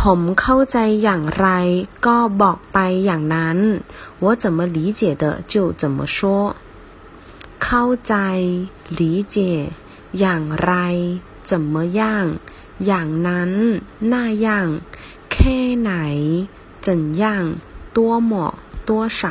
ผมเข้าใจอย่างไรก็บอกไปอย่างนั้น我怎么理解的就怎么说เข้าใจ理解อย่างไร怎么样อย่างนั้น那样แค่ไหน怎样多么多少